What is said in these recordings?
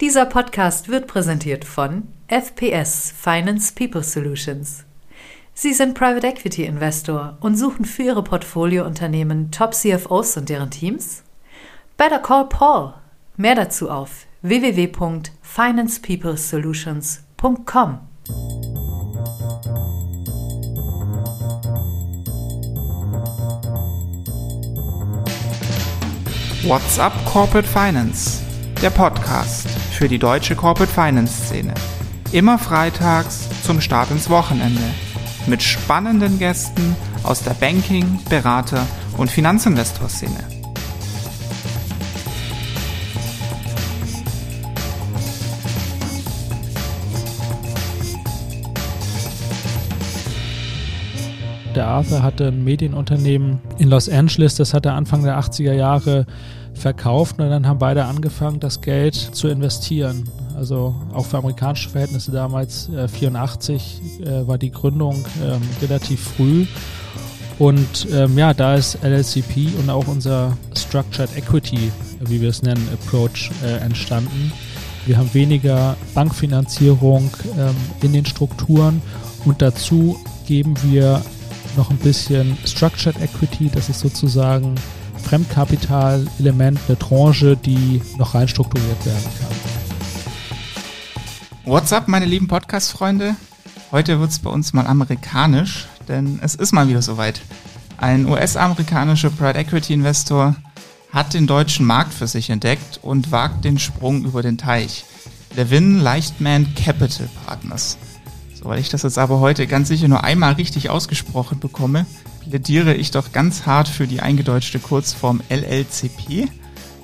Dieser Podcast wird präsentiert von FPS Finance People Solutions. Sie sind Private Equity Investor und suchen für Ihre Portfoliounternehmen Top CFOs und deren Teams? Better call Paul. Mehr dazu auf www.financepeoplesolutions.com. What's up Corporate Finance? Der Podcast für die deutsche Corporate Finance Szene. Immer freitags zum Start ins Wochenende. Mit spannenden Gästen aus der Banking-, Berater- und Finanzinvestor-Szene. Der Arthur hatte ein Medienunternehmen in Los Angeles, das hat er Anfang der 80er Jahre verkauft und dann haben beide angefangen, das Geld zu investieren. Also auch für amerikanische Verhältnisse damals, äh, 84 äh, war die Gründung ähm, relativ früh. Und ähm, ja, da ist LLCP und auch unser Structured Equity, wie wir es nennen, Approach äh, entstanden. Wir haben weniger Bankfinanzierung ähm, in den Strukturen und dazu geben wir noch ein bisschen Structured Equity, das ist sozusagen Fremdkapitalelement, eine Tranche, die noch rein strukturiert werden kann. What's up, meine lieben Podcast-Freunde? Heute wird es bei uns mal amerikanisch, denn es ist mal wieder soweit. Ein US-amerikanischer Private Equity Investor hat den deutschen Markt für sich entdeckt und wagt den Sprung über den Teich. Levin Leichtman Capital Partners. So, weil ich das jetzt aber heute ganz sicher nur einmal richtig ausgesprochen bekomme, plädiere ich doch ganz hart für die eingedeutschte Kurzform LLCP.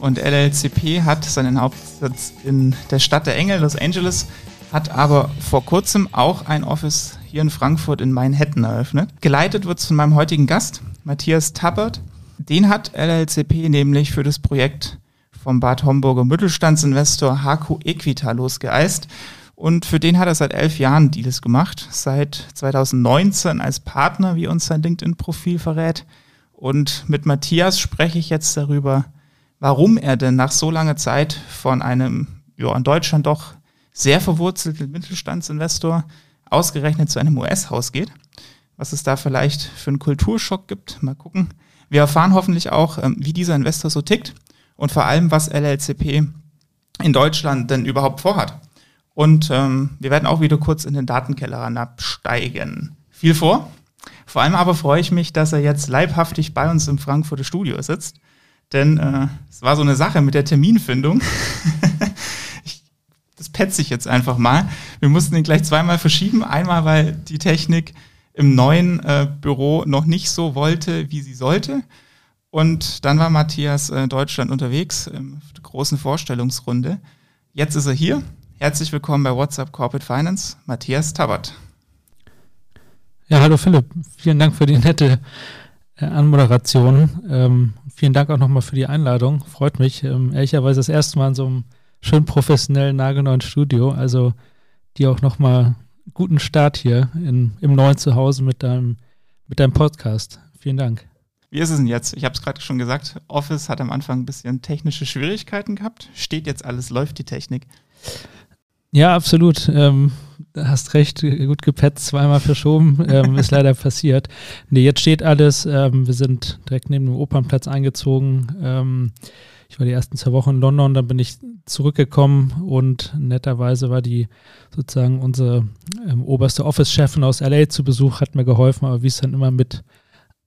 Und LLCP hat seinen Hauptsitz in der Stadt der Engel, Los Angeles, hat aber vor kurzem auch ein Office hier in Frankfurt in Manhattan eröffnet. Geleitet wird es von meinem heutigen Gast, Matthias Tappert. Den hat LLCP nämlich für das Projekt vom Bad Homburger Mittelstandsinvestor HQ Equita losgeeist. Und für den hat er seit elf Jahren Deals gemacht. Seit 2019 als Partner, wie uns sein LinkedIn-Profil verrät. Und mit Matthias spreche ich jetzt darüber, warum er denn nach so langer Zeit von einem, ja, in Deutschland doch sehr verwurzelten Mittelstandsinvestor ausgerechnet zu einem US-Haus geht. Was es da vielleicht für einen Kulturschock gibt. Mal gucken. Wir erfahren hoffentlich auch, ähm, wie dieser Investor so tickt und vor allem, was LLCP in Deutschland denn überhaupt vorhat. Und ähm, wir werden auch wieder kurz in den Datenkeller absteigen. Viel vor. Vor allem aber freue ich mich, dass er jetzt leibhaftig bei uns im Frankfurter Studio sitzt. Denn äh, es war so eine Sache mit der Terminfindung. ich, das petze ich jetzt einfach mal. Wir mussten ihn gleich zweimal verschieben. Einmal, weil die Technik im neuen äh, Büro noch nicht so wollte, wie sie sollte. Und dann war Matthias äh, Deutschland unterwegs, ähm, der großen Vorstellungsrunde. Jetzt ist er hier Herzlich willkommen bei WhatsApp Corporate Finance, Matthias Tabert. Ja, hallo Philipp, vielen Dank für die nette äh, Anmoderation. Ähm, vielen Dank auch nochmal für die Einladung, freut mich. Ähm, ehrlicherweise das erste Mal in so einem schön professionellen, nagelneuen Studio, also dir auch nochmal guten Start hier in, im neuen Zuhause mit deinem, mit deinem Podcast. Vielen Dank. Wie ist es denn jetzt? Ich habe es gerade schon gesagt, Office hat am Anfang ein bisschen technische Schwierigkeiten gehabt. Steht jetzt alles, läuft die Technik? Ja, absolut. Ähm, hast recht, gut gepetzt, zweimal verschoben, ähm, ist leider passiert. Nee, jetzt steht alles. Ähm, wir sind direkt neben dem Opernplatz eingezogen. Ähm, ich war die ersten zwei Wochen in London, dann bin ich zurückgekommen und netterweise war die sozusagen unsere ähm, oberste Office-Chefin aus LA zu Besuch, hat mir geholfen, aber wie es dann immer mit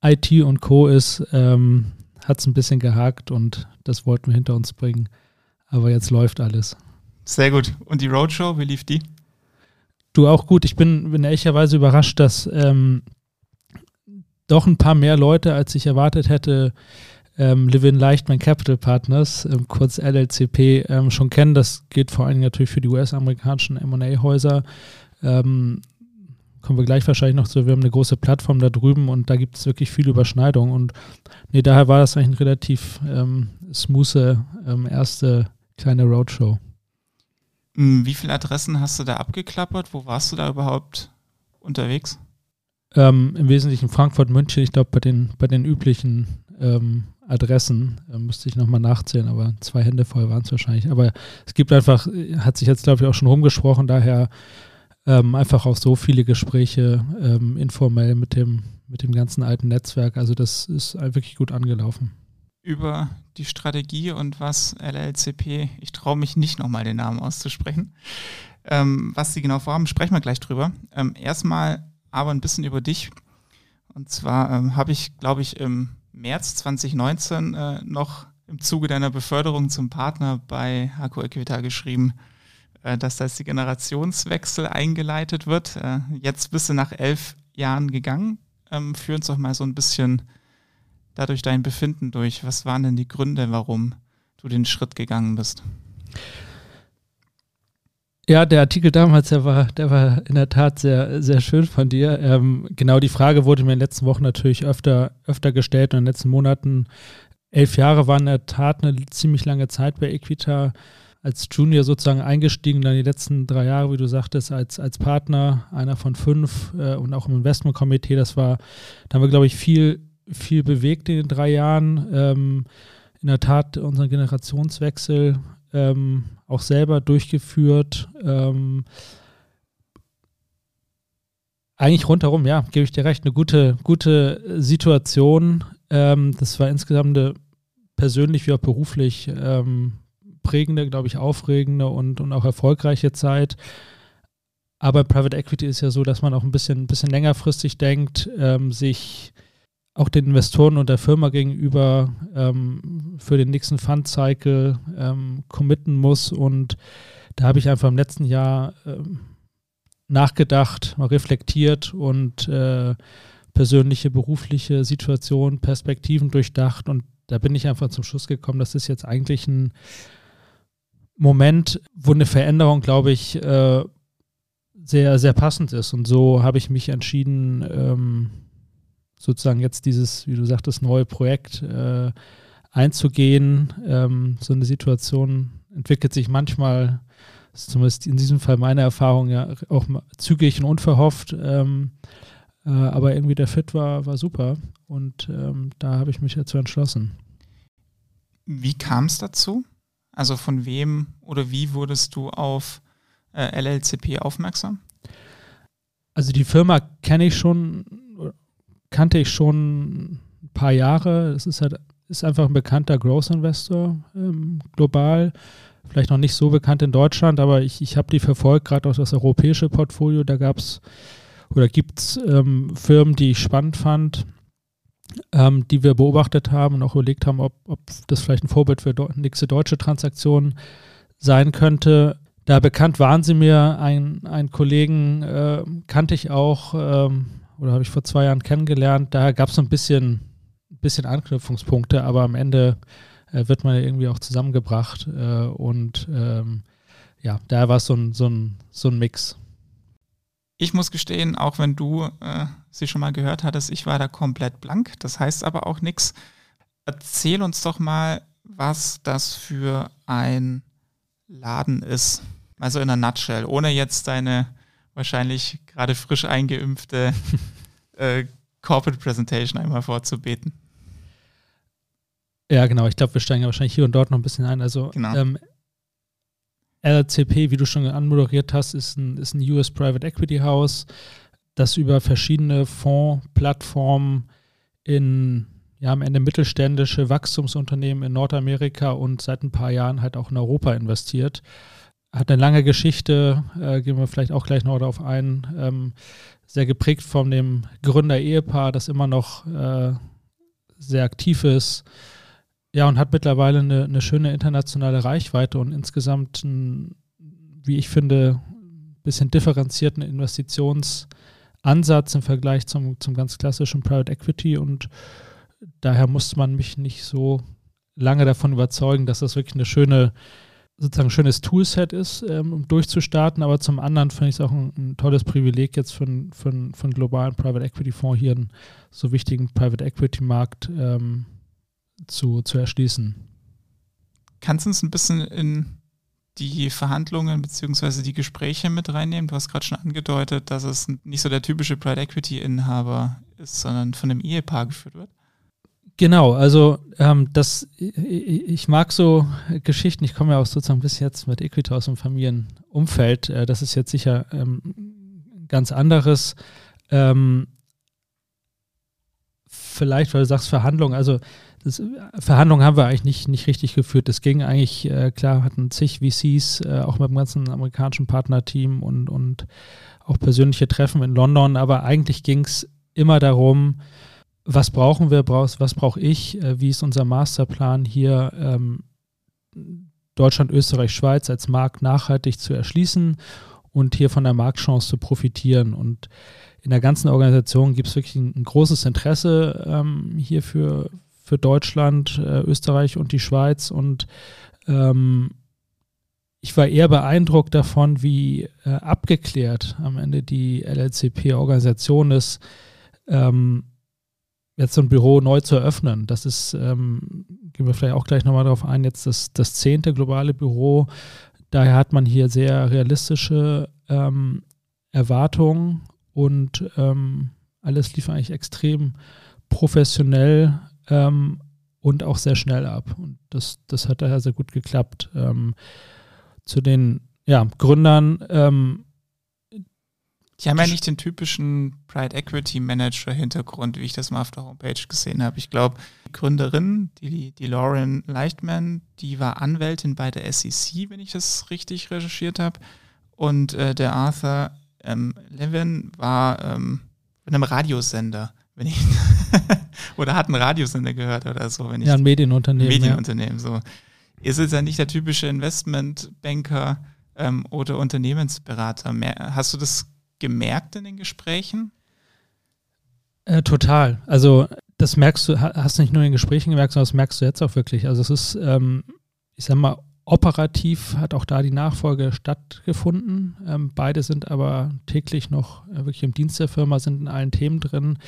IT und Co. ist, ähm, hat es ein bisschen gehakt und das wollten wir hinter uns bringen. Aber jetzt läuft alles. Sehr gut. Und die Roadshow, wie lief die? Du auch gut. Ich bin, bin ehrlicherweise überrascht, dass ähm, doch ein paar mehr Leute, als ich erwartet hätte, ähm, Livin Leichtman Capital Partners, ähm, kurz LLCP, ähm, schon kennen. Das geht vor allem natürlich für die US-amerikanischen MA-Häuser. Ähm, kommen wir gleich wahrscheinlich noch zu. Wir haben eine große Plattform da drüben und da gibt es wirklich viel Überschneidung. Und nee, daher war das eigentlich eine relativ ähm, smooth ähm, erste kleine Roadshow. Hm, wie viele Adressen hast du da abgeklappert? Wo warst du da überhaupt unterwegs? Ähm, Im Wesentlichen Frankfurt, München, ich glaube bei den, bei den üblichen ähm, Adressen. Äh, müsste ich nochmal nachzählen, aber zwei Hände voll waren es wahrscheinlich. Aber es gibt einfach, hat sich jetzt, glaube ich, auch schon rumgesprochen, daher ähm, einfach auch so viele Gespräche ähm, informell mit dem, mit dem ganzen alten Netzwerk. Also das ist wirklich gut angelaufen. Über die Strategie und was LLCP, ich traue mich nicht nochmal den Namen auszusprechen, ähm, was sie genau vorhaben, sprechen wir gleich drüber. Ähm, erstmal aber ein bisschen über dich. Und zwar ähm, habe ich, glaube ich, im März 2019 äh, noch im Zuge deiner Beförderung zum Partner bei Haco Equita geschrieben, äh, dass da jetzt die Generationswechsel eingeleitet wird. Äh, jetzt bist du nach elf Jahren gegangen. Ähm, führ uns doch mal so ein bisschen dadurch dein Befinden durch. Was waren denn die Gründe, warum du den Schritt gegangen bist? Ja, der Artikel damals, der war, der war in der Tat sehr, sehr schön von dir. Ähm, genau die Frage wurde mir in den letzten Wochen natürlich öfter, öfter gestellt und in den letzten Monaten. Elf Jahre waren in der Tat eine ziemlich lange Zeit bei Equita. Als Junior sozusagen eingestiegen, dann die letzten drei Jahre, wie du sagtest, als, als Partner, einer von fünf äh, und auch im Investmentkomitee. Das war, da haben wir, glaube ich, viel, viel bewegt in den drei Jahren. Ähm, in der Tat unseren Generationswechsel ähm, auch selber durchgeführt. Ähm, eigentlich rundherum, ja, gebe ich dir recht, eine gute, gute Situation. Ähm, das war insgesamt eine persönlich wie auch beruflich ähm, prägende, glaube ich, aufregende und, und auch erfolgreiche Zeit. Aber Private Equity ist ja so, dass man auch ein bisschen, ein bisschen längerfristig denkt, ähm, sich auch den Investoren und der Firma gegenüber ähm, für den nächsten Fund-Cycle ähm, committen muss. Und da habe ich einfach im letzten Jahr ähm, nachgedacht, mal reflektiert und äh, persönliche, berufliche Situationen, Perspektiven durchdacht. Und da bin ich einfach zum Schluss gekommen, das ist jetzt eigentlich ein Moment, wo eine Veränderung, glaube ich, äh, sehr, sehr passend ist. Und so habe ich mich entschieden, ähm, sozusagen jetzt dieses, wie du sagtest, neue Projekt äh, einzugehen. Ähm, so eine Situation entwickelt sich manchmal, zumindest in diesem Fall meine Erfahrung, ja auch zügig und unverhofft. Ähm, äh, aber irgendwie der Fit war, war super und ähm, da habe ich mich dazu entschlossen. Wie kam es dazu? Also von wem oder wie wurdest du auf äh, LLCP aufmerksam? Also die Firma kenne ich schon kannte ich schon ein paar Jahre. Es ist halt ist einfach ein bekannter Growth Investor ähm, global. Vielleicht noch nicht so bekannt in Deutschland, aber ich, ich habe die verfolgt, gerade auch das europäische Portfolio. Da gab es oder gibt es ähm, Firmen, die ich spannend fand, ähm, die wir beobachtet haben und auch überlegt haben, ob, ob das vielleicht ein Vorbild für nächste deutsche Transaktionen sein könnte. Da bekannt waren sie mir, ein, ein Kollegen äh, kannte ich auch, ähm, oder habe ich vor zwei Jahren kennengelernt. Da gab es so ein bisschen, bisschen Anknüpfungspunkte, aber am Ende äh, wird man ja irgendwie auch zusammengebracht äh, und ähm, ja, da war es so ein, so, ein, so ein Mix. Ich muss gestehen, auch wenn du äh, sie schon mal gehört hattest, ich war da komplett blank. Das heißt aber auch nichts. Erzähl uns doch mal, was das für ein Laden ist. Also in einer Nutshell, ohne jetzt deine wahrscheinlich gerade frisch eingeimpfte äh, Corporate Präsentation einmal vorzubeten. Ja, genau. Ich glaube, wir steigen ja wahrscheinlich hier und dort noch ein bisschen ein. Also genau. ähm, LCP, wie du schon anmoderiert hast, ist ein, ist ein US Private Equity House, das über verschiedene Fondsplattformen in ja, am Ende mittelständische Wachstumsunternehmen in Nordamerika und seit ein paar Jahren halt auch in Europa investiert hat eine lange Geschichte, äh, gehen wir vielleicht auch gleich noch darauf ein, ähm, sehr geprägt von dem Gründer-Ehepaar, das immer noch äh, sehr aktiv ist. Ja, und hat mittlerweile eine, eine schöne internationale Reichweite und insgesamt, ein, wie ich finde, ein bisschen differenzierten Investitionsansatz im Vergleich zum, zum ganz klassischen Private Equity. Und daher musste man mich nicht so lange davon überzeugen, dass das wirklich eine schöne sozusagen ein schönes Toolset ist, ähm, um durchzustarten, aber zum anderen finde ich es auch ein, ein, tolles Privileg, jetzt für, für, für einen globalen Private Equity Fonds hier einen so wichtigen Private Equity Markt ähm, zu, zu erschließen. Kannst du uns ein bisschen in die Verhandlungen bzw. die Gespräche mit reinnehmen? Du hast gerade schon angedeutet, dass es nicht so der typische Private Equity Inhaber ist, sondern von einem Ehepaar geführt wird. Genau, also ähm, das, ich mag so Geschichten, ich komme ja auch sozusagen bis jetzt mit Equity aus dem Familienumfeld, äh, das ist jetzt sicher ähm, ganz anderes. Ähm, vielleicht, weil du sagst Verhandlungen, also das, Verhandlungen haben wir eigentlich nicht, nicht richtig geführt. Es ging eigentlich, äh, klar, hatten zig VCs, äh, auch mit dem ganzen amerikanischen Partnerteam und, und auch persönliche Treffen in London, aber eigentlich ging es immer darum, was brauchen wir, was brauche ich, äh, wie ist unser Masterplan hier ähm, Deutschland, Österreich, Schweiz als Markt nachhaltig zu erschließen und hier von der Marktchance zu profitieren. Und in der ganzen Organisation gibt es wirklich ein, ein, großes Interesse ähm, hier für, für Deutschland, äh, Österreich und die Schweiz. Und ähm, ich war eher beeindruckt davon, wie äh, abgeklärt am Ende die LLCP-Organisation ist, ähm, jetzt so ein Büro neu zu eröffnen. Das ist, ähm, gehen wir vielleicht auch gleich nochmal darauf ein, jetzt das, das zehnte globale Büro. Daher hat man hier sehr realistische ähm, Erwartungen und ähm, alles lief eigentlich extrem professionell ähm, und auch sehr schnell ab. Und das, das hat daher sehr gut geklappt. Ähm, zu den ja, Gründern ähm, die haben ja nicht den typischen Pride Equity Manager Hintergrund, wie ich das mal auf der Homepage gesehen habe. Ich glaube, die Gründerin, die, die Lauren Leichtman, die war Anwältin bei der SEC, wenn ich das richtig recherchiert habe. Und äh, der Arthur ähm, Levin war ähm, in einem Radiosender, wenn ich oder hat einen Radiosender gehört oder so, wenn ich ja ein Medienunternehmen Medienunternehmen ja. so ist jetzt ja nicht der typische Investmentbanker ähm, oder Unternehmensberater. Mehr, hast du das gemerkt in den Gesprächen? Äh, total. Also das merkst du, hast du nicht nur in den Gesprächen gemerkt, sondern das merkst du jetzt auch wirklich. Also es ist, ähm, ich sag mal, operativ hat auch da die Nachfolge stattgefunden. Ähm, beide sind aber täglich noch äh, wirklich im Dienst der Firma, sind in allen Themen drin.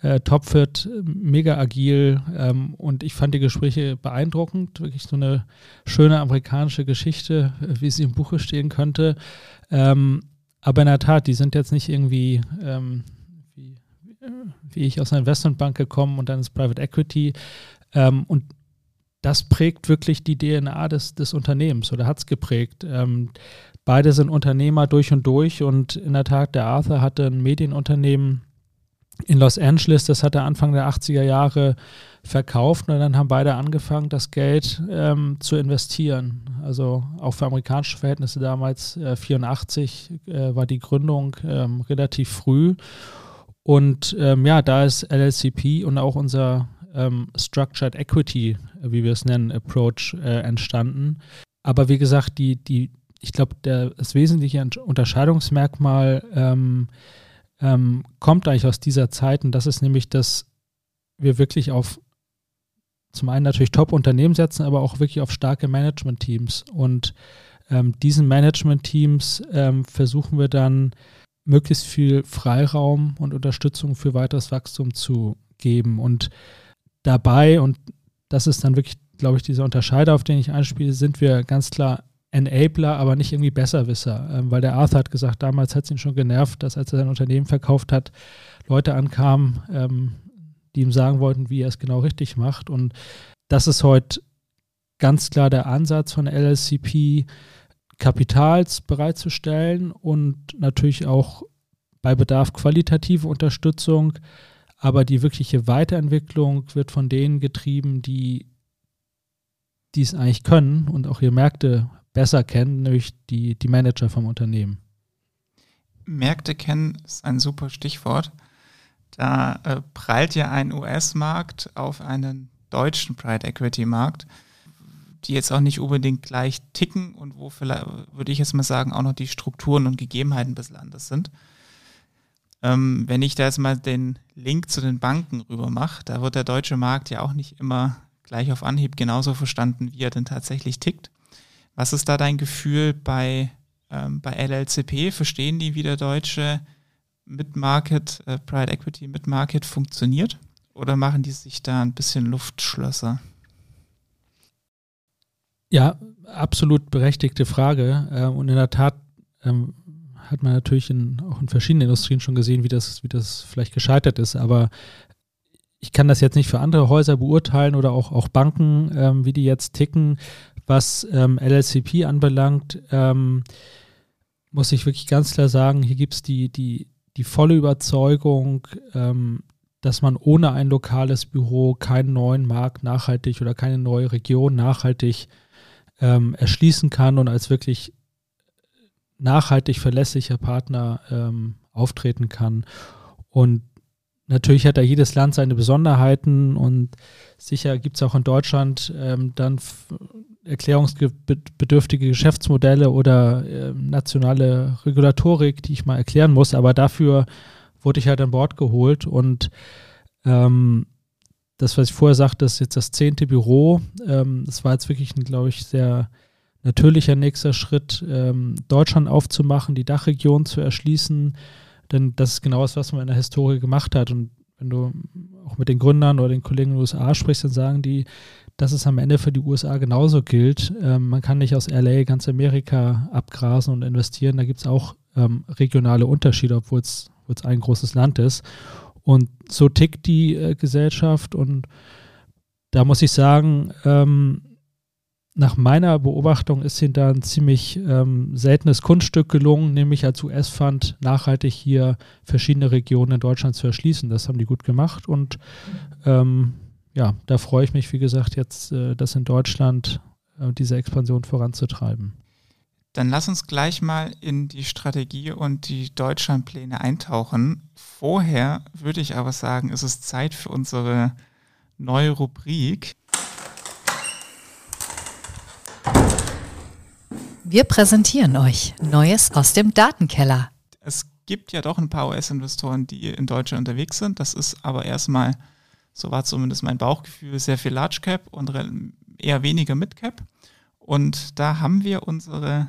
Äh, Topfit, mega agil ähm, und ich fand die Gespräche beeindruckend. Wirklich so eine schöne amerikanische Geschichte, äh, wie sie im Buche stehen könnte. Ähm, aber in der Tat, die sind jetzt nicht irgendwie ähm, wie, wie, ich aus einer Investmentbank gekommen und dann ins Private Equity. Ähm, und das prägt wirklich die DNA des, des Unternehmens oder hat es geprägt. Ähm, beide sind Unternehmer durch und durch und in der Tat, der Arthur hatte ein Medienunternehmen in Los Angeles, das hat er Anfang der 80er Jahre verkauft und dann haben beide angefangen, das Geld ähm, zu investieren. Also auch für amerikanische Verhältnisse damals, äh, 84 äh, war die Gründung ähm, relativ früh. Und ähm, ja, da ist LLCP und auch unser ähm, Structured Equity, wie wir es nennen, Approach äh, entstanden. Aber wie gesagt, die, die, ich glaube, das wesentliche Unterscheidungsmerkmal ähm, ähm, kommt eigentlich aus dieser Zeit und das ist nämlich, dass wir wirklich auf zum einen natürlich Top-Unternehmen setzen, aber auch wirklich auf starke Management-Teams. Und ähm, diesen Management-Teams ähm, versuchen wir dann möglichst viel Freiraum und Unterstützung für weiteres Wachstum zu geben. Und dabei, und das ist dann wirklich, glaube ich, dieser Unterscheider, auf den ich anspiele, sind wir ganz klar Enabler, aber nicht irgendwie Besserwisser. Ähm, weil der Arthur hat gesagt, damals hat es ihn schon genervt, dass als er sein Unternehmen verkauft hat, Leute ankamen, ähm, die ihm sagen wollten, wie er es genau richtig macht. Und das ist heute ganz klar der Ansatz von LLCP, Kapitals bereitzustellen und natürlich auch bei Bedarf qualitative Unterstützung. Aber die wirkliche Weiterentwicklung wird von denen getrieben, die die es eigentlich können und auch ihre Märkte besser kennen, nämlich die, die Manager vom Unternehmen. Märkte kennen ist ein super Stichwort. Da äh, prallt ja ein US-Markt auf einen deutschen Private Equity Markt, die jetzt auch nicht unbedingt gleich ticken und wo vielleicht, würde ich jetzt mal sagen, auch noch die Strukturen und Gegebenheiten des Landes sind. Ähm, wenn ich da jetzt mal den Link zu den Banken rüber mache, da wird der deutsche Markt ja auch nicht immer gleich auf Anhieb genauso verstanden, wie er denn tatsächlich tickt. Was ist da dein Gefühl bei, ähm, bei LLCP? Verstehen die, wie der deutsche Mid-Market, äh, Private Equity Mid-Market funktioniert? Oder machen die sich da ein bisschen Luftschlösser? Ja, absolut berechtigte Frage. Äh, und in der Tat ähm, hat man natürlich in, auch in verschiedenen Industrien schon gesehen, wie das, wie das vielleicht gescheitert ist. Aber ich kann das jetzt nicht für andere Häuser beurteilen oder auch, auch Banken, ähm, wie die jetzt ticken. Was ähm, LLCP anbelangt, ähm, muss ich wirklich ganz klar sagen, hier gibt es die, die, die volle Überzeugung, ähm, dass man ohne ein lokales Büro keinen neuen Markt nachhaltig oder keine neue Region nachhaltig ähm, erschließen kann und als wirklich nachhaltig verlässlicher Partner ähm, auftreten kann. Und natürlich hat da jedes Land seine Besonderheiten und sicher gibt es auch in Deutschland ähm, dann erklärungsbedürftige Geschäftsmodelle oder äh, nationale Regulatorik, die ich mal erklären muss, aber dafür wurde ich halt an Bord geholt und ähm, das, was ich vorher sagte, ist jetzt das zehnte Büro. Ähm, das war jetzt wirklich ein, glaube ich, sehr natürlicher nächster Schritt, ähm, Deutschland aufzumachen, die Dachregion zu erschließen, denn das ist genau das, was man in der Historie gemacht hat. Und wenn du auch mit den Gründern oder den Kollegen in den USA sprichst, dann sagen die, dass es am Ende für die USA genauso gilt. Ähm, man kann nicht aus LA ganz Amerika abgrasen und investieren. Da gibt es auch ähm, regionale Unterschiede, obwohl es ein großes Land ist. Und so tickt die äh, Gesellschaft. Und da muss ich sagen, ähm, nach meiner Beobachtung ist ihnen da ein ziemlich ähm, seltenes Kunststück gelungen, nämlich als US-Fund nachhaltig hier verschiedene Regionen in Deutschland zu erschließen. Das haben die gut gemacht und ähm, ja, da freue ich mich, wie gesagt, jetzt äh, das in Deutschland äh, diese Expansion voranzutreiben. Dann lass uns gleich mal in die Strategie und die Deutschlandpläne eintauchen. Vorher würde ich aber sagen, ist es Zeit für unsere neue Rubrik. Wir präsentieren euch Neues aus dem Datenkeller. Es gibt ja doch ein paar US-Investoren, die in Deutschland unterwegs sind. Das ist aber erstmal, so war zumindest mein Bauchgefühl, sehr viel Large Cap und eher weniger Mid Cap. Und da haben wir unsere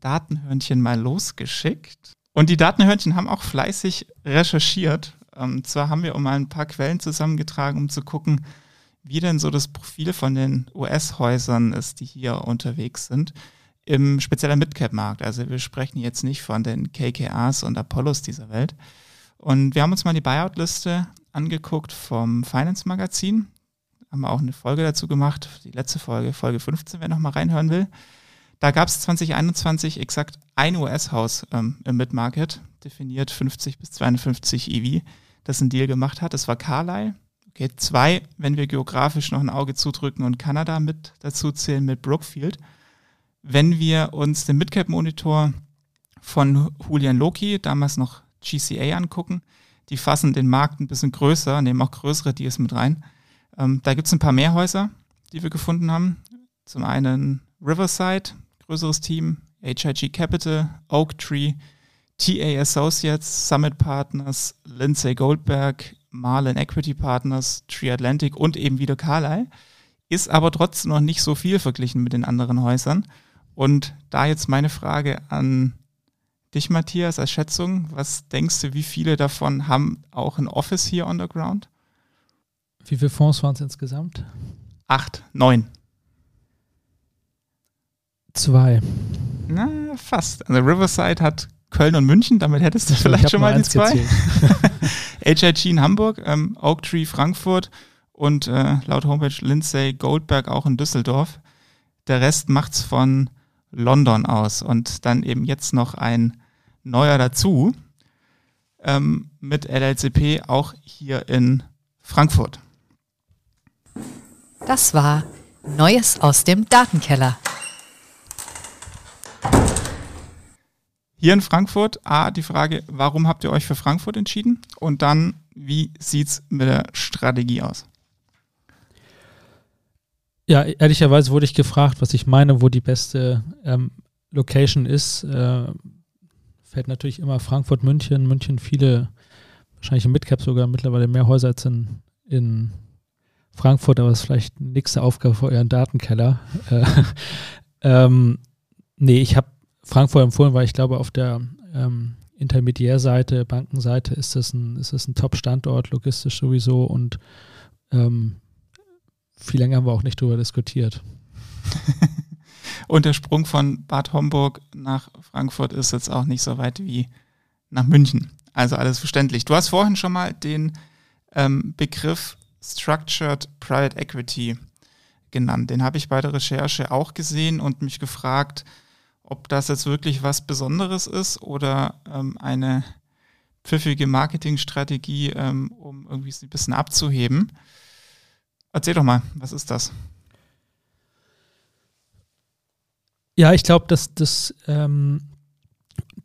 Datenhörnchen mal losgeschickt. Und die Datenhörnchen haben auch fleißig recherchiert. Ähm, zwar haben wir mal ein paar Quellen zusammengetragen, um zu gucken, wie denn so das Profil von den US-Häusern ist, die hier unterwegs sind im speziellen Midcap-Markt. Also wir sprechen jetzt nicht von den KKAs und Apollos dieser Welt. Und wir haben uns mal die Buyout-Liste angeguckt vom Finance-Magazin. Haben wir auch eine Folge dazu gemacht, die letzte Folge, Folge 15, wer nochmal reinhören will. Da gab es 2021 exakt ein US-Haus ähm, im Mid-Market, definiert 50 bis 52 EV, das einen Deal gemacht hat. Das war Carlyle. Okay, zwei, wenn wir geografisch noch ein Auge zudrücken und Kanada mit dazu zählen, mit Brookfield wenn wir uns den Midcap-Monitor von Julian Loki, damals noch GCA, angucken, die fassen den Markt ein bisschen größer, nehmen auch größere Deals mit rein. Ähm, da gibt es ein paar mehr Häuser, die wir gefunden haben. Zum einen Riverside, größeres Team, HIG Capital, Oak Tree, TA Associates, Summit Partners, Lindsay Goldberg, Marlin Equity Partners, Tree Atlantic und eben wieder Carlyle. Ist aber trotzdem noch nicht so viel verglichen mit den anderen Häusern. Und da jetzt meine Frage an dich, Matthias, als Schätzung. Was denkst du, wie viele davon haben auch ein Office hier on the ground? Wie viele Fonds waren es insgesamt? Acht, neun. Zwei. Na, fast. Also Riverside hat Köln und München, damit hättest du vielleicht schon mal die zwei. HIG in Hamburg, ähm, Oak Tree Frankfurt und äh, laut Homepage Lindsay Goldberg auch in Düsseldorf. Der Rest macht's von London aus und dann eben jetzt noch ein neuer dazu ähm, mit LLCP auch hier in Frankfurt. Das war Neues aus dem Datenkeller. Hier in Frankfurt, A, die Frage, warum habt ihr euch für Frankfurt entschieden? Und dann, wie sieht es mit der Strategie aus? Ja, ehrlicherweise wurde ich gefragt, was ich meine, wo die beste ähm, Location ist. Äh, fällt natürlich immer Frankfurt, München, München viele, wahrscheinlich im Midcap sogar mittlerweile mehr Häuser als in, in Frankfurt, aber es ist vielleicht nächste Aufgabe für euren Datenkeller. Äh, ähm, nee, ich habe Frankfurt empfohlen, weil ich glaube, auf der ähm, Intermediärseite, Bankenseite ist das ein, ist das ein Top-Standort, logistisch sowieso und ähm, viel länger haben wir auch nicht drüber diskutiert. Und der Sprung von Bad Homburg nach Frankfurt ist jetzt auch nicht so weit wie nach München. Also alles verständlich. Du hast vorhin schon mal den ähm, Begriff Structured Private Equity genannt. Den habe ich bei der Recherche auch gesehen und mich gefragt, ob das jetzt wirklich was Besonderes ist oder ähm, eine pfiffige Marketingstrategie, ähm, um irgendwie ein bisschen abzuheben. Erzähl doch mal, was ist das? Ja, ich glaube, dass das, ähm,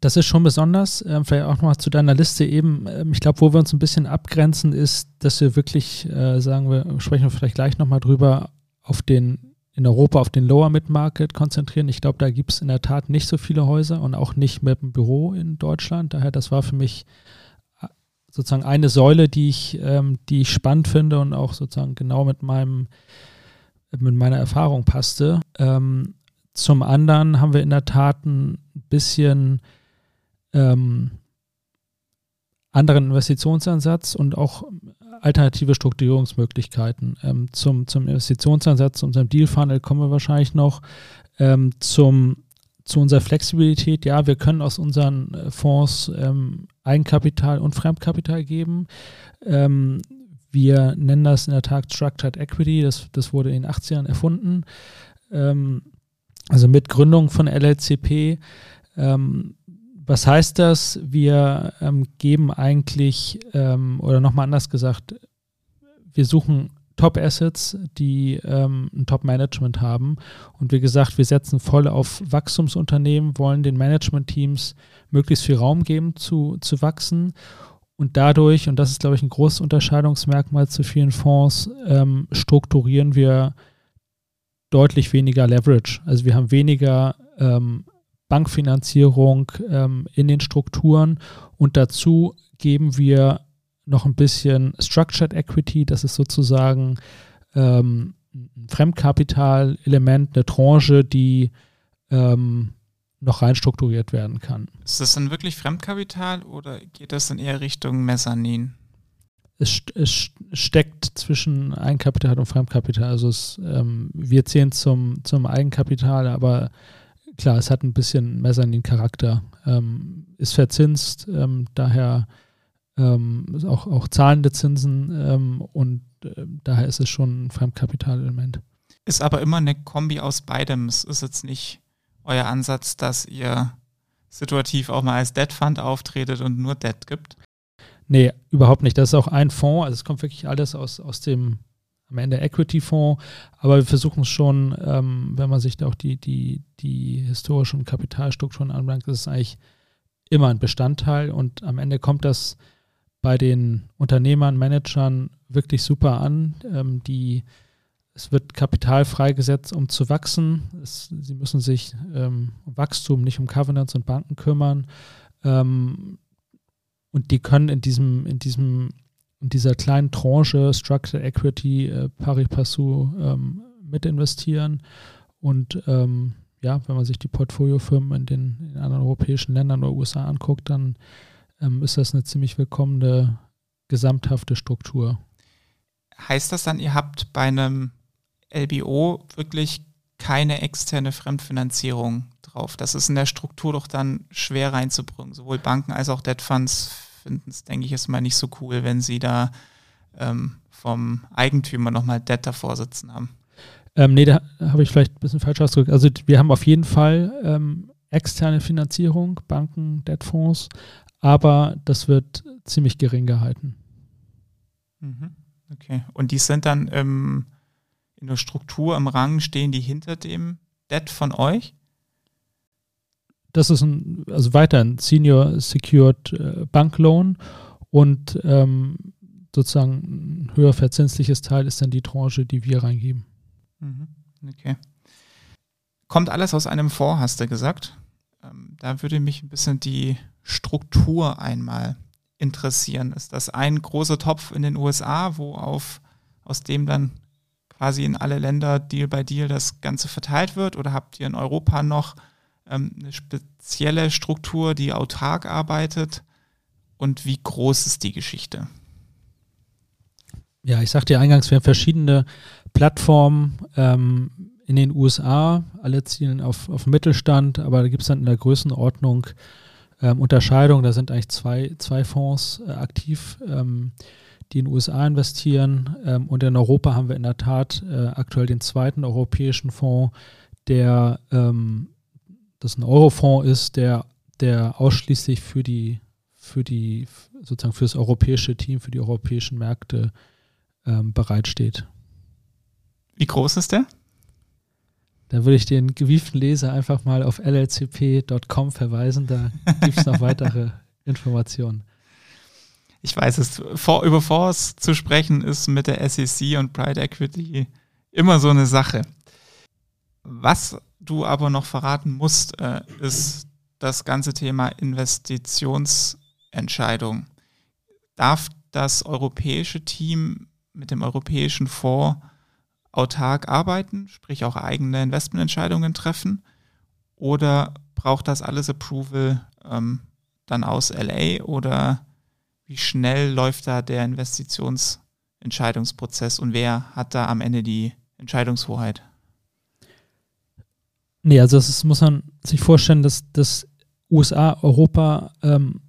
das ist schon besonders. Ähm, vielleicht auch nochmal zu deiner Liste eben. Ähm, ich glaube, wo wir uns ein bisschen abgrenzen, ist, dass wir wirklich, äh, sagen wir, sprechen wir vielleicht gleich nochmal drüber, auf den in Europa auf den Lower Mid Market konzentrieren. Ich glaube, da gibt es in der Tat nicht so viele Häuser und auch nicht mit einem Büro in Deutschland. Daher, das war für mich äh, sozusagen eine Säule, die ich, ähm, die ich spannend finde und auch sozusagen genau mit meinem mit meiner Erfahrung passte. Ähm, zum anderen haben wir in der Tat ein bisschen ähm, anderen Investitionsansatz und auch alternative Strukturierungsmöglichkeiten. Ähm, zum, zum Investitionsansatz, unserem Deal-Funnel kommen wir wahrscheinlich noch. Ähm, zum, zu unserer Flexibilität, ja, wir können aus unseren äh, Fonds ähm, Eigenkapital und Fremdkapital geben. Ähm, wir nennen das in der Tat Structured Equity, das, das wurde in den 80ern erfunden. Ähm, also mit Gründung von LLCP. Ähm, was heißt das? Wir ähm, geben eigentlich, ähm, oder nochmal anders gesagt, wir suchen Top-Assets, die ähm, ein Top-Management haben. Und wie gesagt, wir setzen voll auf Wachstumsunternehmen, wollen den Management-Teams möglichst viel Raum geben zu, zu wachsen. Und dadurch, und das ist, glaube ich, ein großes Unterscheidungsmerkmal zu vielen Fonds, ähm, strukturieren wir deutlich weniger Leverage. Also wir haben weniger ähm, Bankfinanzierung ähm, in den Strukturen und dazu geben wir noch ein bisschen Structured Equity, das ist sozusagen ähm, ein Fremdkapitalelement, eine Tranche, die ähm, noch rein strukturiert werden kann. Ist das dann wirklich Fremdkapital oder geht das dann eher Richtung Mezzanin? Es, es steckt zwischen Eigenkapital und Fremdkapital. Also es, ähm, wir zählen zum, zum Eigenkapital, aber klar, es hat ein bisschen Mezzanin-Charakter. Ähm, ist verzinst, ähm, daher ähm, auch, auch zahlende Zinsen ähm, und äh, daher ist es schon ein Fremdkapitalelement. Ist aber immer eine Kombi aus beidem. Es ist jetzt nicht euer Ansatz, dass ihr situativ auch mal als Debt Fund auftretet und nur Debt gibt? Nee, überhaupt nicht. Das ist auch ein Fonds, also es kommt wirklich alles aus, aus dem am Ende Equity-Fonds, aber wir versuchen es schon, ähm, wenn man sich da auch die, die, die historischen Kapitalstrukturen anbelangt, ist es eigentlich immer ein Bestandteil und am Ende kommt das bei den Unternehmern, Managern wirklich super an. Ähm, die, es wird Kapital freigesetzt, um zu wachsen. Es, sie müssen sich ähm, um Wachstum, nicht um Covenants und Banken kümmern. Ähm, und die können in diesem, in diesem, in dieser kleinen Tranche Structured Equity äh, pari passu ähm, mit investieren. Und ähm, ja, wenn man sich die Portfoliofirmen in den, in anderen europäischen Ländern oder USA anguckt, dann ähm, ist das eine ziemlich willkommene gesamthafte Struktur. Heißt das dann, ihr habt bei einem LBO wirklich keine externe Fremdfinanzierung drauf? Das ist in der Struktur doch dann schwer reinzubringen. Sowohl Banken als auch Debt Funds finden es, denke ich, ist mal nicht so cool, wenn sie da ähm, vom Eigentümer nochmal Debt davor sitzen haben. Ähm, nee, da habe ich vielleicht ein bisschen falsch ausgedrückt. Also wir haben auf jeden Fall ähm, externe Finanzierung, Banken, Debtfonds, aber das wird ziemlich gering gehalten. Mhm. Okay. Und die sind dann ähm, in der Struktur im Rang, stehen die hinter dem Debt von euch? Das ist ein, also weiter ein Senior Secured äh, Bank Loan und ähm, sozusagen ein höher verzinsliches Teil ist dann die Tranche, die wir reingeben. Mhm. Okay. Kommt alles aus einem Fonds, hast du gesagt. Ähm, da würde mich ein bisschen die Struktur einmal interessieren. Ist das ein großer Topf in den USA, wo auf, aus dem dann quasi in alle Länder Deal by Deal das Ganze verteilt wird? Oder habt ihr in Europa noch ähm, eine spezielle Struktur, die autark arbeitet? Und wie groß ist die Geschichte? Ja, ich sagte ja eingangs, wir haben verschiedene Plattformen ähm, in den USA. Alle zielen auf, auf Mittelstand, aber da gibt es dann in der Größenordnung ähm, Unterscheidungen. Da sind eigentlich zwei, zwei Fonds äh, aktiv. Ähm, die in den USA investieren. Ähm, und in Europa haben wir in der Tat äh, aktuell den zweiten europäischen Fonds, der ähm, das ein Eurofonds ist, der, der ausschließlich für die, für die, sozusagen für das europäische Team, für die europäischen Märkte ähm, bereitsteht. Wie groß ist der? Da würde ich den gewieften Leser einfach mal auf llcp.com verweisen. Da gibt es noch weitere Informationen. Ich weiß es, vor, über Fonds zu sprechen ist mit der SEC und Pride Equity immer so eine Sache. Was du aber noch verraten musst, äh, ist das ganze Thema Investitionsentscheidung. Darf das europäische Team mit dem europäischen Fonds autark arbeiten, sprich auch eigene Investmententscheidungen treffen? Oder braucht das alles Approval ähm, dann aus LA? Oder wie schnell läuft da der Investitionsentscheidungsprozess und wer hat da am Ende die Entscheidungshoheit? Nee, also das muss man sich vorstellen, dass das USA, Europa ähm,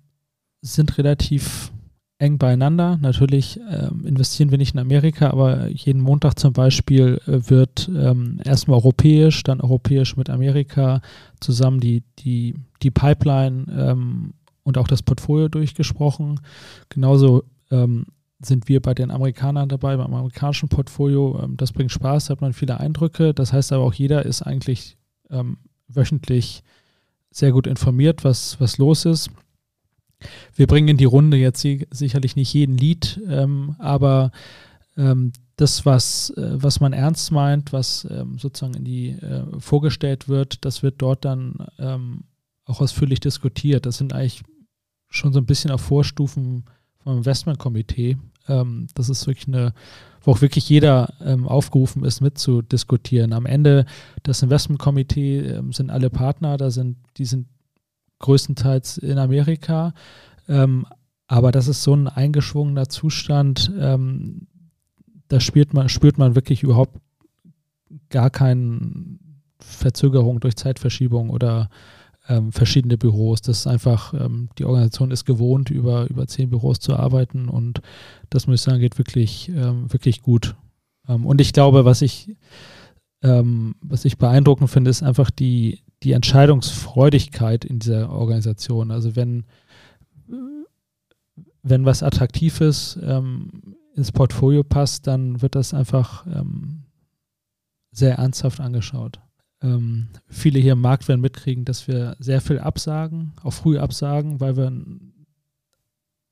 sind relativ eng beieinander. Natürlich ähm, investieren wir nicht in Amerika, aber jeden Montag zum Beispiel äh, wird ähm, erstmal europäisch, dann europäisch mit Amerika zusammen die, die, die Pipeline ähm, und auch das Portfolio durchgesprochen. Genauso ähm, sind wir bei den Amerikanern dabei, beim amerikanischen Portfolio. Ähm, das bringt Spaß, hat man viele Eindrücke. Das heißt aber auch, jeder ist eigentlich ähm, wöchentlich sehr gut informiert, was, was los ist. Wir bringen in die Runde jetzt sicherlich nicht jeden Lied, ähm, aber ähm, das, was, äh, was man ernst meint, was ähm, sozusagen in die äh, vorgestellt wird, das wird dort dann ähm, auch ausführlich diskutiert. Das sind eigentlich schon so ein bisschen auf Vorstufen vom Investmentkomitee. Ähm, das ist wirklich eine, wo auch wirklich jeder ähm, aufgerufen ist, mitzudiskutieren. Am Ende das Investmentkomitee ähm, sind alle Partner, da sind, die sind größtenteils in Amerika. Ähm, aber das ist so ein eingeschwungener Zustand, ähm, da spürt man, spürt man wirklich überhaupt gar keine Verzögerung durch Zeitverschiebung oder ähm, verschiedene Büros. Das ist einfach, ähm, die Organisation ist gewohnt, über, über zehn Büros zu arbeiten und das muss ich sagen, geht wirklich, ähm, wirklich gut. Ähm, und ich glaube, was ich, ähm, was ich beeindruckend finde, ist einfach die, die Entscheidungsfreudigkeit in dieser Organisation. Also wenn, wenn was Attraktives ähm, ins Portfolio passt, dann wird das einfach sehr ernsthaft angeschaut ähm, viele hier im Markt werden mitkriegen, dass wir sehr viel absagen, auch früh absagen, weil wir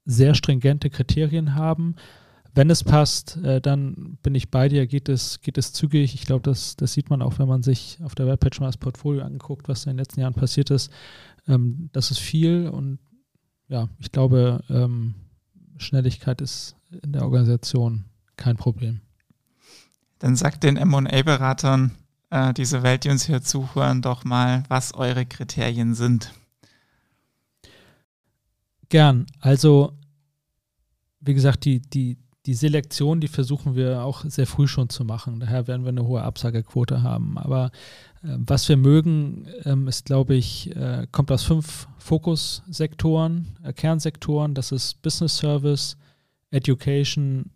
sehr stringente Kriterien haben. Wenn es passt, äh, dann bin ich bei dir, geht es, geht es zügig. Ich glaube, das, das sieht man auch, wenn man sich auf der Webpage mal das Portfolio anguckt, was in den letzten Jahren passiert ist. Ähm, das ist viel und ja, ich glaube, ähm, Schnelligkeit ist in der Organisation kein Problem. Dann sagt den MA-Beratern, äh, diese Welt, die uns hier zuhören, doch mal, was eure Kriterien sind. Gern. Also, wie gesagt, die, die, die Selektion, die versuchen wir auch sehr früh schon zu machen. Daher werden wir eine hohe Absagequote haben. Aber äh, was wir mögen, ähm, ist, glaube ich, äh, kommt aus fünf Fokussektoren, äh, Kernsektoren. Das ist Business Service, Education,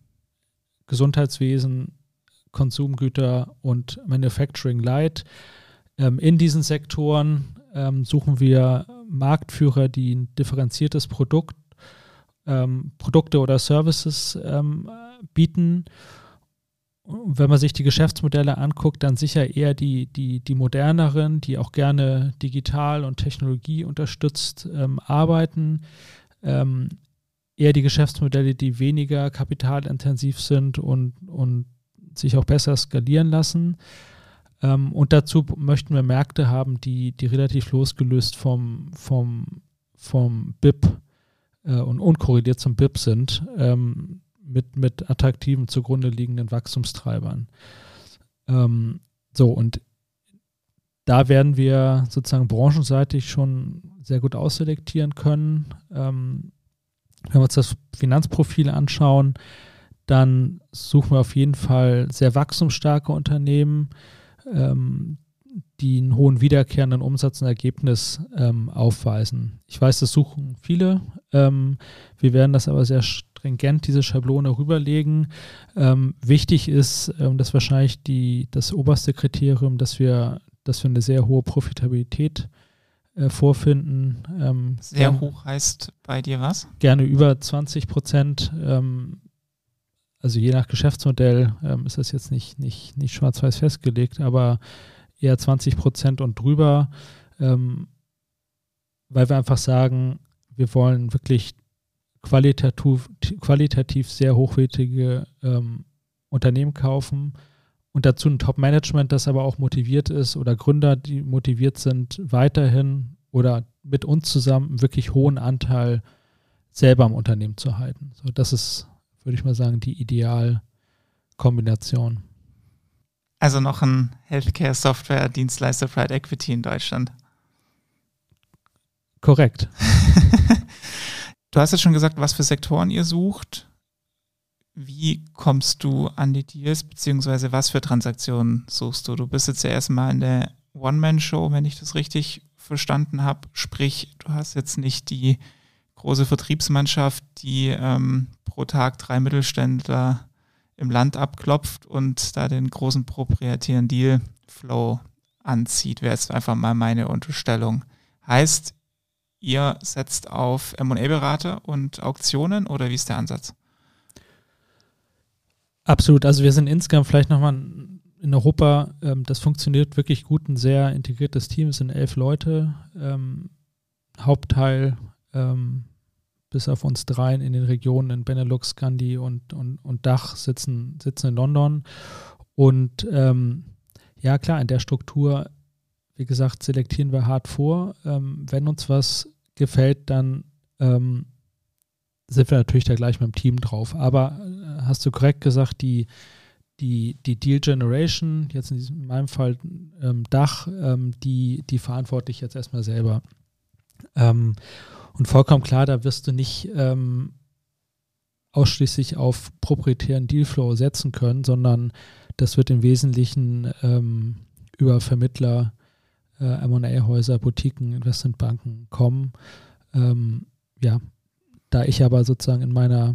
Gesundheitswesen, Konsumgüter und Manufacturing Light. Ähm, in diesen Sektoren ähm, suchen wir Marktführer, die ein differenziertes Produkt, ähm, Produkte oder Services ähm, bieten. Wenn man sich die Geschäftsmodelle anguckt, dann sicher eher die, die, die moderneren, die auch gerne digital und Technologie unterstützt ähm, arbeiten ähm, eher die Geschäftsmodelle, die weniger kapitalintensiv sind und, und sich auch besser skalieren lassen. Ähm, und dazu möchten wir Märkte haben, die, die relativ losgelöst vom, vom, vom BIP äh, und unkorreliert zum BIP sind, ähm, mit, mit attraktiven zugrunde liegenden Wachstumstreibern. Ähm, so, und da werden wir sozusagen branchenseitig schon sehr gut ausselektieren können. Ähm, wenn wir uns das Finanzprofil anschauen, dann suchen wir auf jeden Fall sehr wachstumsstarke Unternehmen, ähm, die einen hohen wiederkehrenden Umsatz und Ergebnis ähm, aufweisen. Ich weiß, das suchen viele. Ähm, wir werden das aber sehr stringent diese Schablone rüberlegen. Ähm, wichtig ist, ähm, das wahrscheinlich die, das oberste Kriterium, dass wir, dass wir eine sehr hohe Profitabilität äh, vorfinden. Ähm, sehr gern, hoch heißt bei dir was? Gerne über 20 Prozent. Ähm, also je nach Geschäftsmodell ähm, ist das jetzt nicht, nicht, nicht schwarz-weiß festgelegt, aber eher 20 Prozent und drüber, ähm, weil wir einfach sagen, wir wollen wirklich qualitativ, qualitativ sehr hochwertige ähm, Unternehmen kaufen und dazu ein Top-Management, das aber auch motiviert ist oder Gründer, die motiviert sind, weiterhin oder mit uns zusammen wirklich hohen Anteil selber am Unternehmen zu halten. So, das ist, würde ich mal sagen, die Idealkombination. Also noch ein Healthcare-Software-Dienstleister Pride Equity in Deutschland. Korrekt. du hast ja schon gesagt, was für Sektoren ihr sucht. Wie kommst du an die Deals, beziehungsweise was für Transaktionen suchst du? Du bist jetzt ja erstmal in der One-Man-Show, wenn ich das richtig verstanden habe. Sprich, du hast jetzt nicht die große Vertriebsmannschaft, die ähm, pro Tag drei Mittelständler im Land abklopft und da den großen proprietären Deal-Flow anzieht, wäre jetzt einfach mal meine Unterstellung. Heißt, ihr setzt auf M&A-Berater und Auktionen oder wie ist der Ansatz? Absolut. Also wir sind insgesamt vielleicht nochmal in Europa, ähm, das funktioniert wirklich gut, ein sehr integriertes Team. Es sind elf Leute. Ähm, Hauptteil ähm, bis auf uns dreien in den Regionen in Benelux, Scandi und, und, und Dach sitzen, sitzen in London. Und ähm, ja, klar, in der Struktur wie gesagt, selektieren wir hart vor. Ähm, wenn uns was gefällt, dann ähm, sind wir natürlich da gleich mit dem Team drauf. Aber äh, hast du korrekt gesagt, die, die, die Deal Generation, jetzt in, diesem, in meinem Fall ähm, Dach, ähm, die, die verantworte ich jetzt erstmal selber. Ähm, und vollkommen klar, da wirst du nicht ähm, ausschließlich auf proprietären Dealflow setzen können, sondern das wird im Wesentlichen ähm, über Vermittler äh, MA-Häuser, Boutiquen, Investmentbanken kommen. Ähm, ja, da ich aber sozusagen in meiner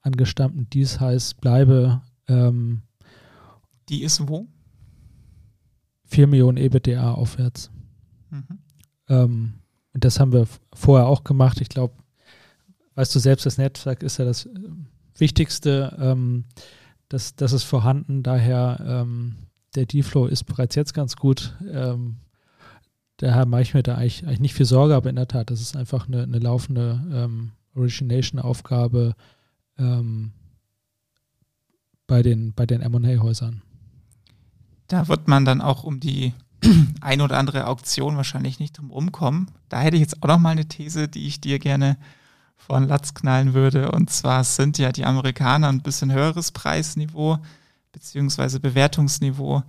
angestammten Dies heißt bleibe. Ähm, Die ist wo? 4 Millionen EBITDA aufwärts. Mhm. Und das haben wir vorher auch gemacht. Ich glaube, weißt du selbst, das Netzwerk ist ja das äh, Wichtigste. Ähm, das, das ist vorhanden. Daher ähm, der D-Flow ist bereits jetzt ganz gut. Ähm, daher mache ich mir da eigentlich, eigentlich nicht viel Sorge, aber in der Tat, das ist einfach eine, eine laufende ähm, Origination-Aufgabe ähm, bei den, bei den M&A-Häusern. Da wird man dann auch um die ein oder andere Auktion wahrscheinlich nicht drum rumkommen. Da hätte ich jetzt auch noch mal eine These, die ich dir gerne von Latz knallen würde. Und zwar sind ja die Amerikaner ein bisschen höheres Preisniveau beziehungsweise Bewertungsniveau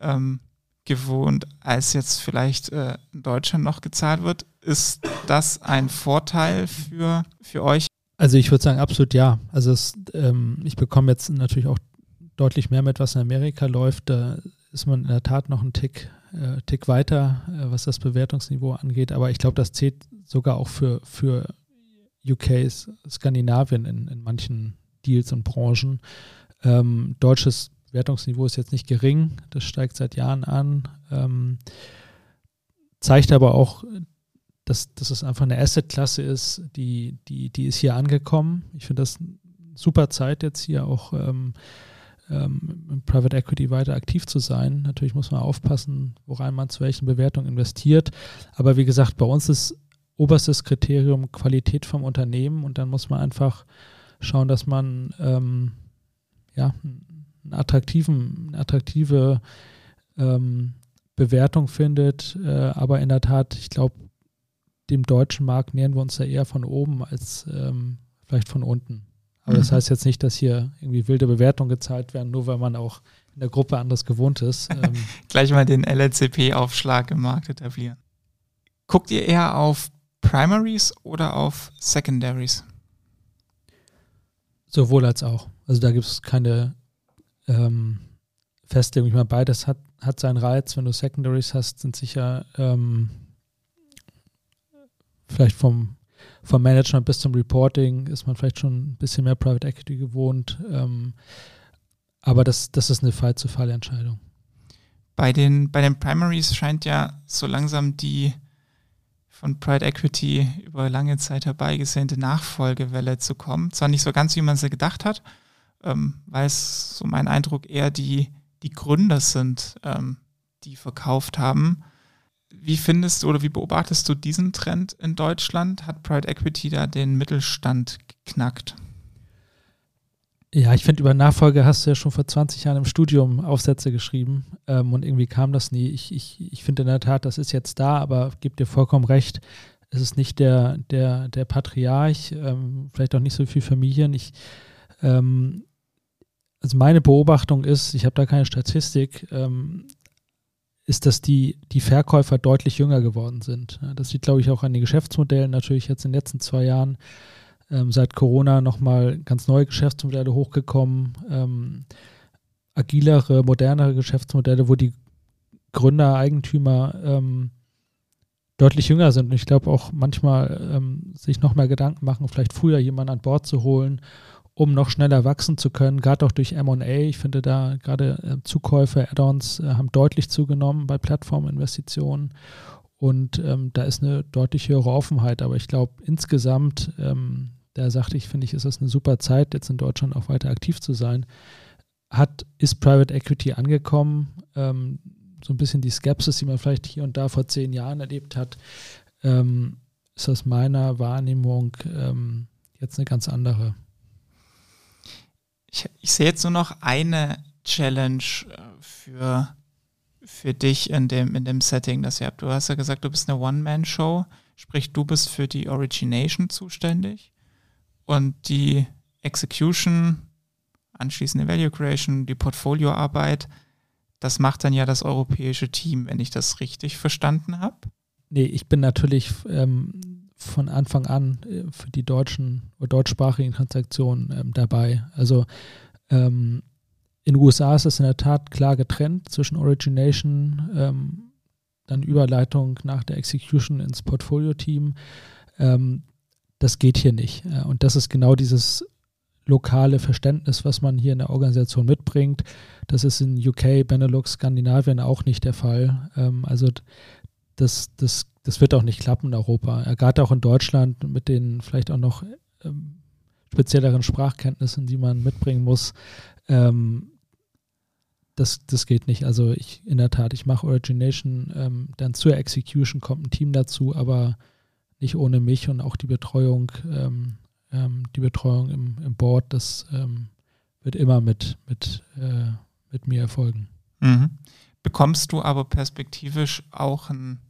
ähm, gewohnt, als jetzt vielleicht äh, in Deutschland noch gezahlt wird. Ist das ein Vorteil für, für euch? Also ich würde sagen, absolut ja. Also es, ähm, ich bekomme jetzt natürlich auch deutlich mehr mit, was in Amerika läuft. Da ist man in der Tat noch einen Tick, äh, Tick weiter, äh, was das Bewertungsniveau angeht. Aber ich glaube, das zählt sogar auch für, für UK, Skandinavien in, in manchen Deals und Branchen. Ähm, deutsches Wertungsniveau ist jetzt nicht gering, das steigt seit Jahren an, ähm, zeigt aber auch, dass, dass es einfach eine Asset-Klasse ist, die, die, die ist hier angekommen. Ich finde das super Zeit jetzt hier auch ähm, ähm, im Private Equity weiter aktiv zu sein. Natürlich muss man aufpassen, woran man zu welchen Bewertungen investiert. Aber wie gesagt, bei uns ist oberstes Kriterium Qualität vom Unternehmen und dann muss man einfach schauen, dass man ähm, ja, einen attraktiven, eine attraktive ähm, Bewertung findet. Äh, aber in der Tat, ich glaube, dem deutschen Markt nähern wir uns da eher von oben als ähm, vielleicht von unten. Aber mhm. das heißt jetzt nicht, dass hier irgendwie wilde Bewertungen gezahlt werden, nur weil man auch in der Gruppe anders gewohnt ist. Ähm. Gleich mal den LLCP-Aufschlag im Markt etablieren. Guckt ihr eher auf Primaries oder auf Secondaries? Sowohl als auch. Also da gibt es keine ähm, Festlegung. Ich meine, beides hat, hat seinen Reiz. Wenn du Secondaries hast, sind sicher ähm, vielleicht vom, vom Management bis zum Reporting ist man vielleicht schon ein bisschen mehr Private Equity gewohnt. Ähm, aber das, das ist eine Fall-zu-Fall-Entscheidung. Bei den, bei den Primaries scheint ja so langsam die von Pride Equity über lange Zeit herbeigesehnte Nachfolgewelle zu kommen. Zwar nicht so ganz, wie man sie gedacht hat, ähm, weil es so mein Eindruck eher die, die Gründer sind, ähm, die verkauft haben. Wie findest du oder wie beobachtest du diesen Trend in Deutschland? Hat Pride Equity da den Mittelstand geknackt? Ja, ich finde, über Nachfolge hast du ja schon vor 20 Jahren im Studium Aufsätze geschrieben ähm, und irgendwie kam das nie. Ich, ich, ich finde in der Tat, das ist jetzt da, aber gebe dir vollkommen recht, es ist nicht der, der, der Patriarch, ähm, vielleicht auch nicht so viel Familien. Ich, ähm, also meine Beobachtung ist, ich habe da keine Statistik, ähm, ist, dass die, die Verkäufer deutlich jünger geworden sind. Das sieht, glaube ich, auch an den Geschäftsmodellen natürlich jetzt in den letzten zwei Jahren. Ähm, seit Corona nochmal ganz neue Geschäftsmodelle hochgekommen, ähm, agilere, modernere Geschäftsmodelle, wo die Gründer, Eigentümer ähm, deutlich jünger sind und ich glaube auch manchmal ähm, sich noch mehr Gedanken machen, vielleicht früher jemanden an Bord zu holen um noch schneller wachsen zu können, gerade auch durch MA. Ich finde da gerade äh, Zukäufe, Add-ons äh, haben deutlich zugenommen bei Plattforminvestitionen und ähm, da ist eine deutlich höhere Offenheit. Aber ich glaube insgesamt, ähm, da sagte ich, finde ich, ist das eine super Zeit, jetzt in Deutschland auch weiter aktiv zu sein. Hat, ist Private Equity angekommen? Ähm, so ein bisschen die Skepsis, die man vielleicht hier und da vor zehn Jahren erlebt hat, ähm, ist aus meiner Wahrnehmung ähm, jetzt eine ganz andere ich, ich sehe jetzt nur noch eine Challenge äh, für, für dich in dem, in dem Setting, das ihr habt. Du hast ja gesagt, du bist eine One-Man-Show, sprich, du bist für die Origination zuständig und die Execution, anschließende Value Creation, die Portfolioarbeit, das macht dann ja das europäische Team, wenn ich das richtig verstanden habe. Nee, ich bin natürlich ähm, von Anfang an äh, für die deutschen oder deutschsprachigen Transaktionen ähm, dabei. Also ähm, in den USA ist es in der Tat klar getrennt zwischen Origination, ähm, dann Überleitung nach der Execution ins Portfolio-Team. Ähm, das geht hier nicht. Und das ist genau dieses lokale Verständnis, was man hier in der Organisation mitbringt. Das ist in UK, Benelux, Skandinavien auch nicht der Fall. Ähm, also das, das das wird auch nicht klappen in Europa. Gerade auch in Deutschland mit den vielleicht auch noch ähm, spezielleren Sprachkenntnissen, die man mitbringen muss. Ähm, das, das geht nicht. Also ich in der Tat, ich mache Origination, ähm, dann zur Execution kommt ein Team dazu, aber nicht ohne mich und auch die Betreuung, ähm, ähm, die Betreuung im, im Board, das ähm, wird immer mit, mit, äh, mit mir erfolgen. Mhm. Bekommst du aber perspektivisch auch ein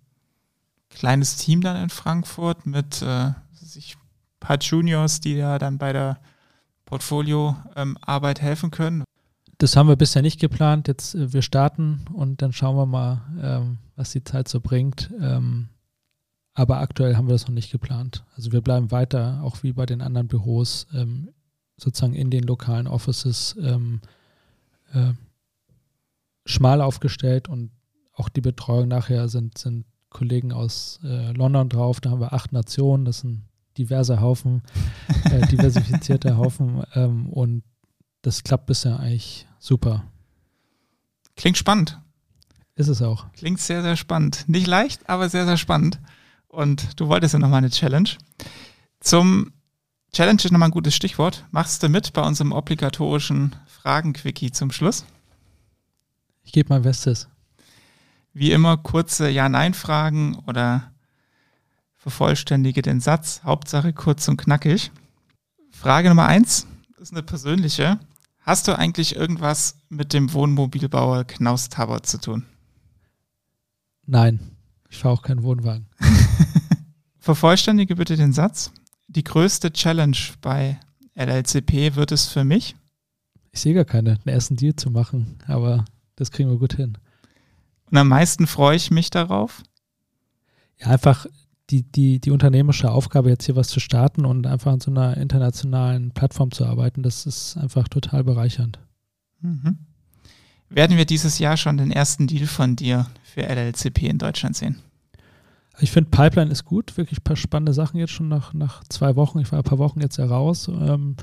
kleines Team dann in Frankfurt mit äh, sich paar Juniors, die ja dann bei der Portfolioarbeit ähm, helfen können. Das haben wir bisher nicht geplant. Jetzt äh, wir starten und dann schauen wir mal, ähm, was die Zeit so bringt. Ähm, aber aktuell haben wir das noch nicht geplant. Also wir bleiben weiter, auch wie bei den anderen Büros, ähm, sozusagen in den lokalen Offices ähm, äh, schmal aufgestellt und auch die Betreuung nachher sind, sind Kollegen aus äh, London drauf. Da haben wir acht Nationen. Das sind diverse Haufen, äh, diversifizierte Haufen. Ähm, und das klappt bisher eigentlich super. Klingt spannend. Ist es auch. Klingt sehr, sehr spannend. Nicht leicht, aber sehr, sehr spannend. Und du wolltest ja nochmal eine Challenge. Zum Challenge ist nochmal ein gutes Stichwort. Machst du mit bei unserem obligatorischen Fragen-Quickie zum Schluss? Ich gebe mein Bestes. Wie immer kurze Ja-Nein-Fragen oder vervollständige den Satz. Hauptsache kurz und knackig. Frage Nummer eins ist eine persönliche. Hast du eigentlich irgendwas mit dem Wohnmobilbauer Knaus Taber zu tun? Nein, ich fahre auch keinen Wohnwagen. Vervollständige bitte den Satz. Die größte Challenge bei LLCP wird es für mich? Ich sehe gar keine, einen ersten Deal zu machen, aber das kriegen wir gut hin. Und am meisten freue ich mich darauf. Ja, einfach die, die, die unternehmerische Aufgabe, jetzt hier was zu starten und einfach an so einer internationalen Plattform zu arbeiten, das ist einfach total bereichernd. Mhm. Werden wir dieses Jahr schon den ersten Deal von dir für LLCP in Deutschland sehen? Ich finde, Pipeline ist gut, wirklich ein paar spannende Sachen jetzt schon nach, nach zwei Wochen. Ich war ein paar Wochen jetzt heraus. Ähm,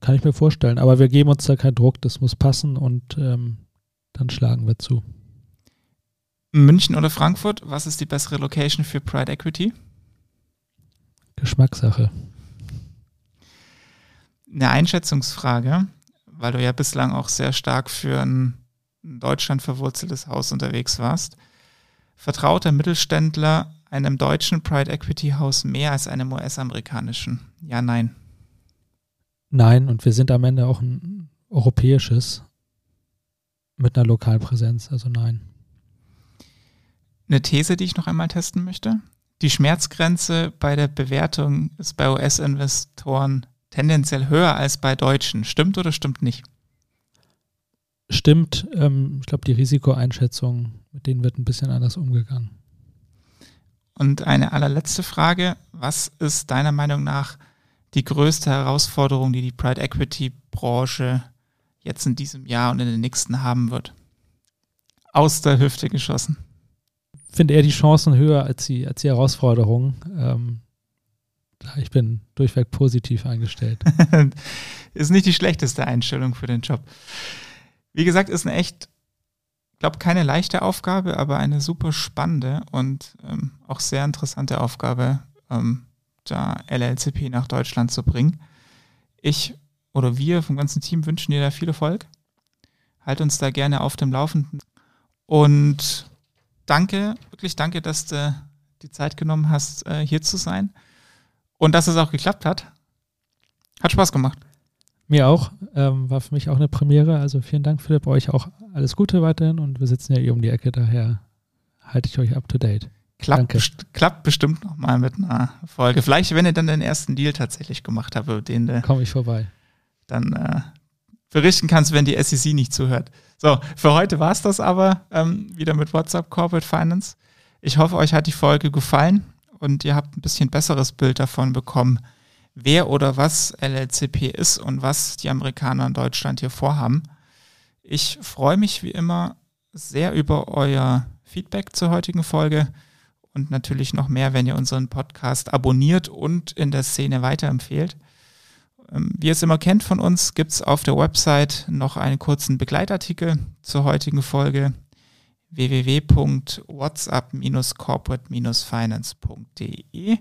kann ich mir vorstellen. Aber wir geben uns da keinen Druck, das muss passen und ähm, dann schlagen wir zu. München oder Frankfurt, was ist die bessere Location für Pride Equity? Geschmackssache. Eine Einschätzungsfrage, weil du ja bislang auch sehr stark für ein in Deutschland verwurzeltes Haus unterwegs warst. Vertraut der Mittelständler einem deutschen Pride Equity Haus mehr als einem US-amerikanischen? Ja, nein. Nein, und wir sind am Ende auch ein europäisches mit einer lokalen Präsenz, also nein. Eine These, die ich noch einmal testen möchte. Die Schmerzgrenze bei der Bewertung ist bei US-Investoren tendenziell höher als bei Deutschen. Stimmt oder stimmt nicht? Stimmt. Ähm, ich glaube, die Risikoeinschätzung, mit denen wird ein bisschen anders umgegangen. Und eine allerletzte Frage. Was ist deiner Meinung nach die größte Herausforderung, die die Pride Equity Branche jetzt in diesem Jahr und in den nächsten haben wird? Aus der Hüfte geschossen. Finde eher die Chancen höher als die, als die Herausforderungen. Ähm, ich bin durchweg positiv eingestellt. ist nicht die schlechteste Einstellung für den Job. Wie gesagt, ist eine echt, glaube keine leichte Aufgabe, aber eine super spannende und ähm, auch sehr interessante Aufgabe, ähm, da LLCP nach Deutschland zu bringen. Ich oder wir vom ganzen Team wünschen dir da viel Erfolg. Halt uns da gerne auf dem Laufenden. Und danke, wirklich danke, dass du die Zeit genommen hast, äh, hier zu sein. Und dass es auch geklappt hat. Hat Spaß gemacht. Mir auch. Ähm, war für mich auch eine Premiere. Also vielen Dank, Philipp. Euch auch alles Gute weiterhin. Und wir sitzen ja hier um die Ecke, daher halte ich euch up to date. Klappt, best klappt bestimmt nochmal mit einer Folge. Vielleicht, wenn ihr dann den ersten Deal tatsächlich gemacht habt, den komme ich vorbei. Dann äh, berichten kannst, wenn die SEC nicht zuhört. So, für heute war es das aber ähm, wieder mit WhatsApp Corporate Finance. Ich hoffe, euch hat die Folge gefallen und ihr habt ein bisschen besseres Bild davon bekommen, wer oder was LLCP ist und was die Amerikaner in Deutschland hier vorhaben. Ich freue mich wie immer sehr über euer Feedback zur heutigen Folge und natürlich noch mehr, wenn ihr unseren Podcast abonniert und in der Szene weiterempfehlt. Ähm, wie ihr es immer kennt von uns, gibt es auf der Website noch einen kurzen Begleitartikel zur heutigen Folge www.whatsapp-corporate-finance.de.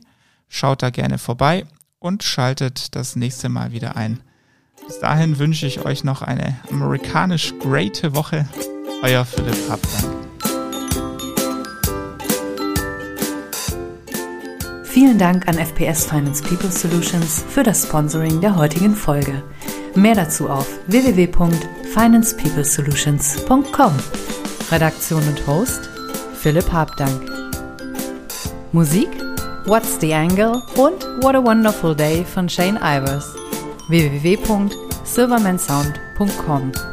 Schaut da gerne vorbei und schaltet das nächste Mal wieder ein. Bis dahin wünsche ich euch noch eine amerikanisch greate Woche. Euer Philipp Abdank. Vielen Dank an FPS Finance People Solutions für das Sponsoring der heutigen Folge. Mehr dazu auf www.financepeoplesolutions.com. Redaktion und Host Philipp Habdank. Musik What's the Angle und What a Wonderful Day von Shane Ivers. www.silvermansound.com